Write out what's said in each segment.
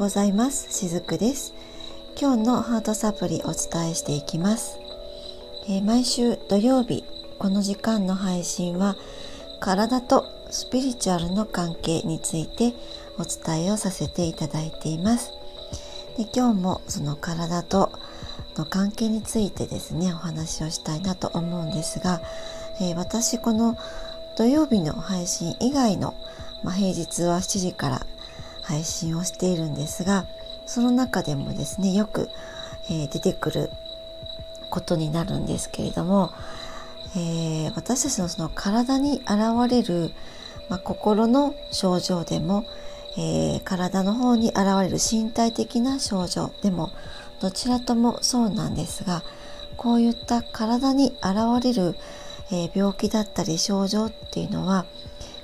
ございます。しずくです。今日のハートサプリお伝えしていきます、えー、毎週土曜日この時間の配信は体とスピリチュアルの関係についてお伝えをさせていただいています。で今日もその体との関係についてですねお話をしたいなと思うんですが、えー、私この土曜日の配信以外の、まあ、平日は7時から配信をしているんですがその中でもですねよく、えー、出てくることになるんですけれども、えー、私たちのその体に現れる、まあ、心の症状でも、えー、体の方に現れる身体的な症状でもどちらともそうなんですがこういった体に現れる、え、病気だったり症状っていうのは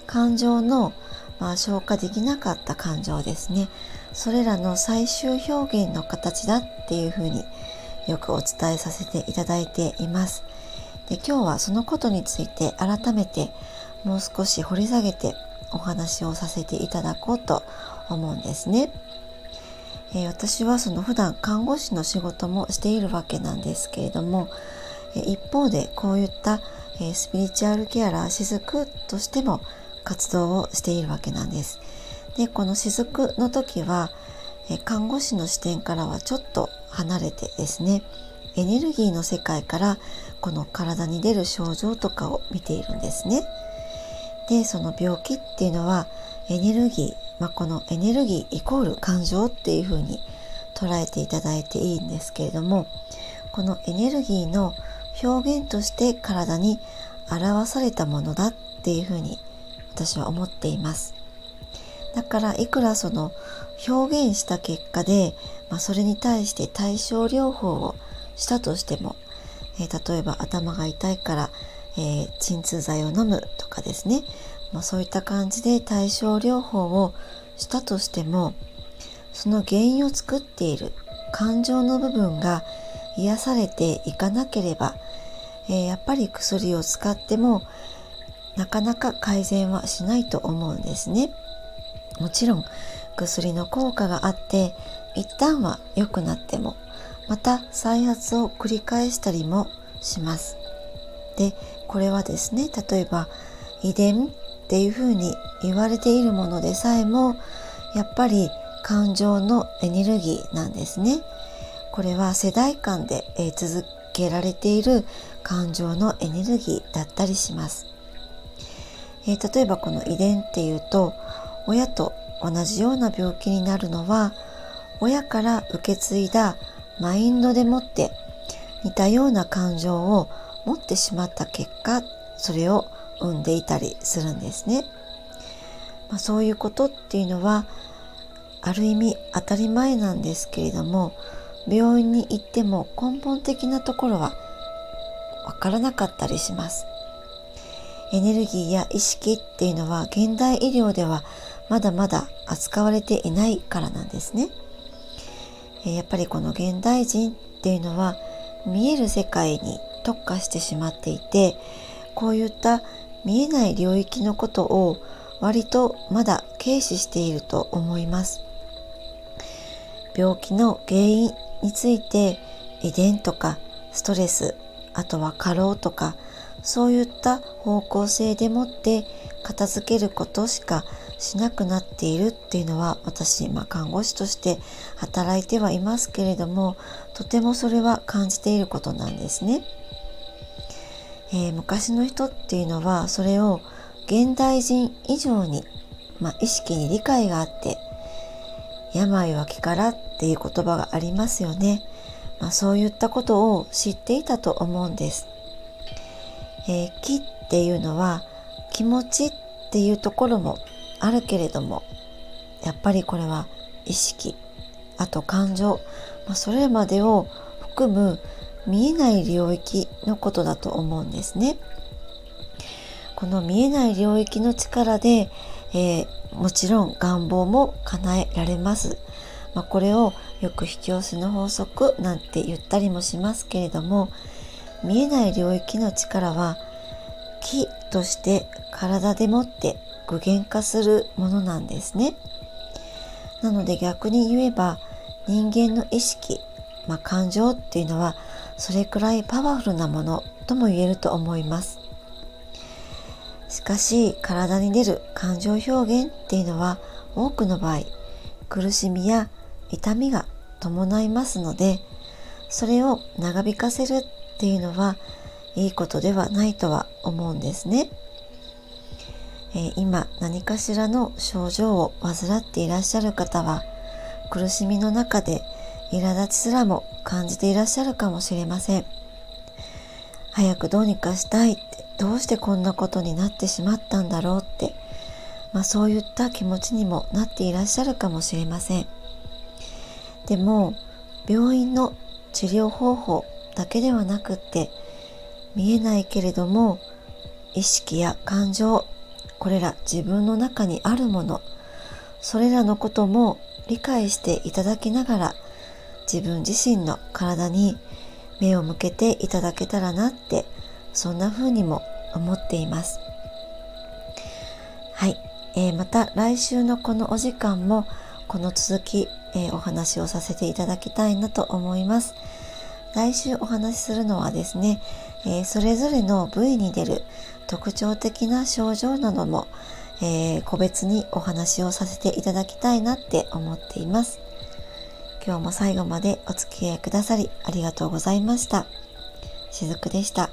感情のまあ、消化できなかった感情ですね。それらの最終表現の形だっていうふうによくお伝えさせていただいています。で今日はそのことについて改めてもう少し掘り下げてお話をさせていただこうと思うんですね、えー、私はその普段看護師の仕事もしているわけなんですけれども、一方でこういった、スピリチュアルケアラー雫としても活動をしているわけなんです。でこの雫の時は看護師の視点からはちょっと離れてですねエネルギーの世界からこの体に出る症状とかを見ているんですね。でその病気っていうのはエネルギー、まあ、このエネルギーイコール感情っていうふうに捉えていただいていいんですけれどもこのエネルギーの表現として体に表されたものだっていうふうに私は思っています。だからいくらその表現した結果で、まあ、それに対して対症療法をしたとしても、えー、例えば頭が痛いから、えー、鎮痛剤を飲むとかですね、まあ、そういった感じで対症療法をしたとしてもその原因を作っている感情の部分が癒されていかなければ、えー、やっぱり薬を使ってもなかなか改善はしないと思うんですね。もちろん薬の効果があって一旦は良くなってもまた再発を繰り返したりもします。でこれはですね例えば遺伝っていうふうに言われているものでさえもやっぱり感情のエネルギーなんですね。これは世代間で続けられている感情のエネルギーだったりします。えー、例えばこの遺伝っていうと親と同じような病気になるのは親から受け継いだマインドでもって似たような感情を持ってしまった結果それを生んでいたりするんですね。まあ、そういうことっていうのはある意味当たり前なんですけれども病院に行っても根本的なところはわからなかったりします。エネルギーや意識っていうのは現代医療ではまだまだ扱われていないからなんですね。やっぱりこの現代人っていうのは見える世界に特化してしまっていてこういった見えない領域のことを割とまだ軽視していると思います。病気の原因について遺伝とかストレスあとは過労とかそういった方向性でもって片付けることしかしなくなっているっていうのは私、まあ、看護師として働いてはいますけれどもとてもそれは感じていることなんですね。えー、昔の人っていうのはそれを現代人以上に、まあ、意識に理解があって病は気からっていう言葉がありますよね。まあ、そういったことを知っていたと思うんです。えー、気っていうのは気持ちっていうところもあるけれどもやっぱりこれは意識あと感情、まあ、それまでを含む見えない領域のことだと思うんですね。この見えない領域の力で、えー、もちろん願望も叶えられます。まあ、これをよく引き寄せの法則なんて言ったりもしますけれども見えない領域の力は気として体でもって具現化するものなんですね。なので逆に言えば人間の意識、まあ、感情っていうのはそれくらいパワフルなものとも言えると思いますしかし体に出る感情表現っていうのは多くの場合苦しみや痛みが伴いますのでそれを長引かせるっていうのはいいことではないとは思うんですね。え、今何かしらの症状を患っていらっしゃる方は苦しみの中で苛立ちすらも感じていらっしゃるかもしれません。早くどうにかしたいってどうしてこんなことになってしまったんだろうって、まあ、そういった気持ちにもなっていらっしゃるかもしれません。でも病院の治療方法だけではなくって見えないけれども意識や感情これら自分の中にあるものそれらのことも理解していただきながら自分自身の体に目を向けていただけたらなってそんな風にも思っていますはい、えー、また来週のこのお時間もこの続き、えー、お話をさせていただきたいなと思います。来週お話しするのはですね、えー、それぞれの部位に出る特徴的な症状なども、えー、個別にお話をさせていただきたいなって思っています。今日も最後までお付き合いくださりありがとうございました。しずくでした。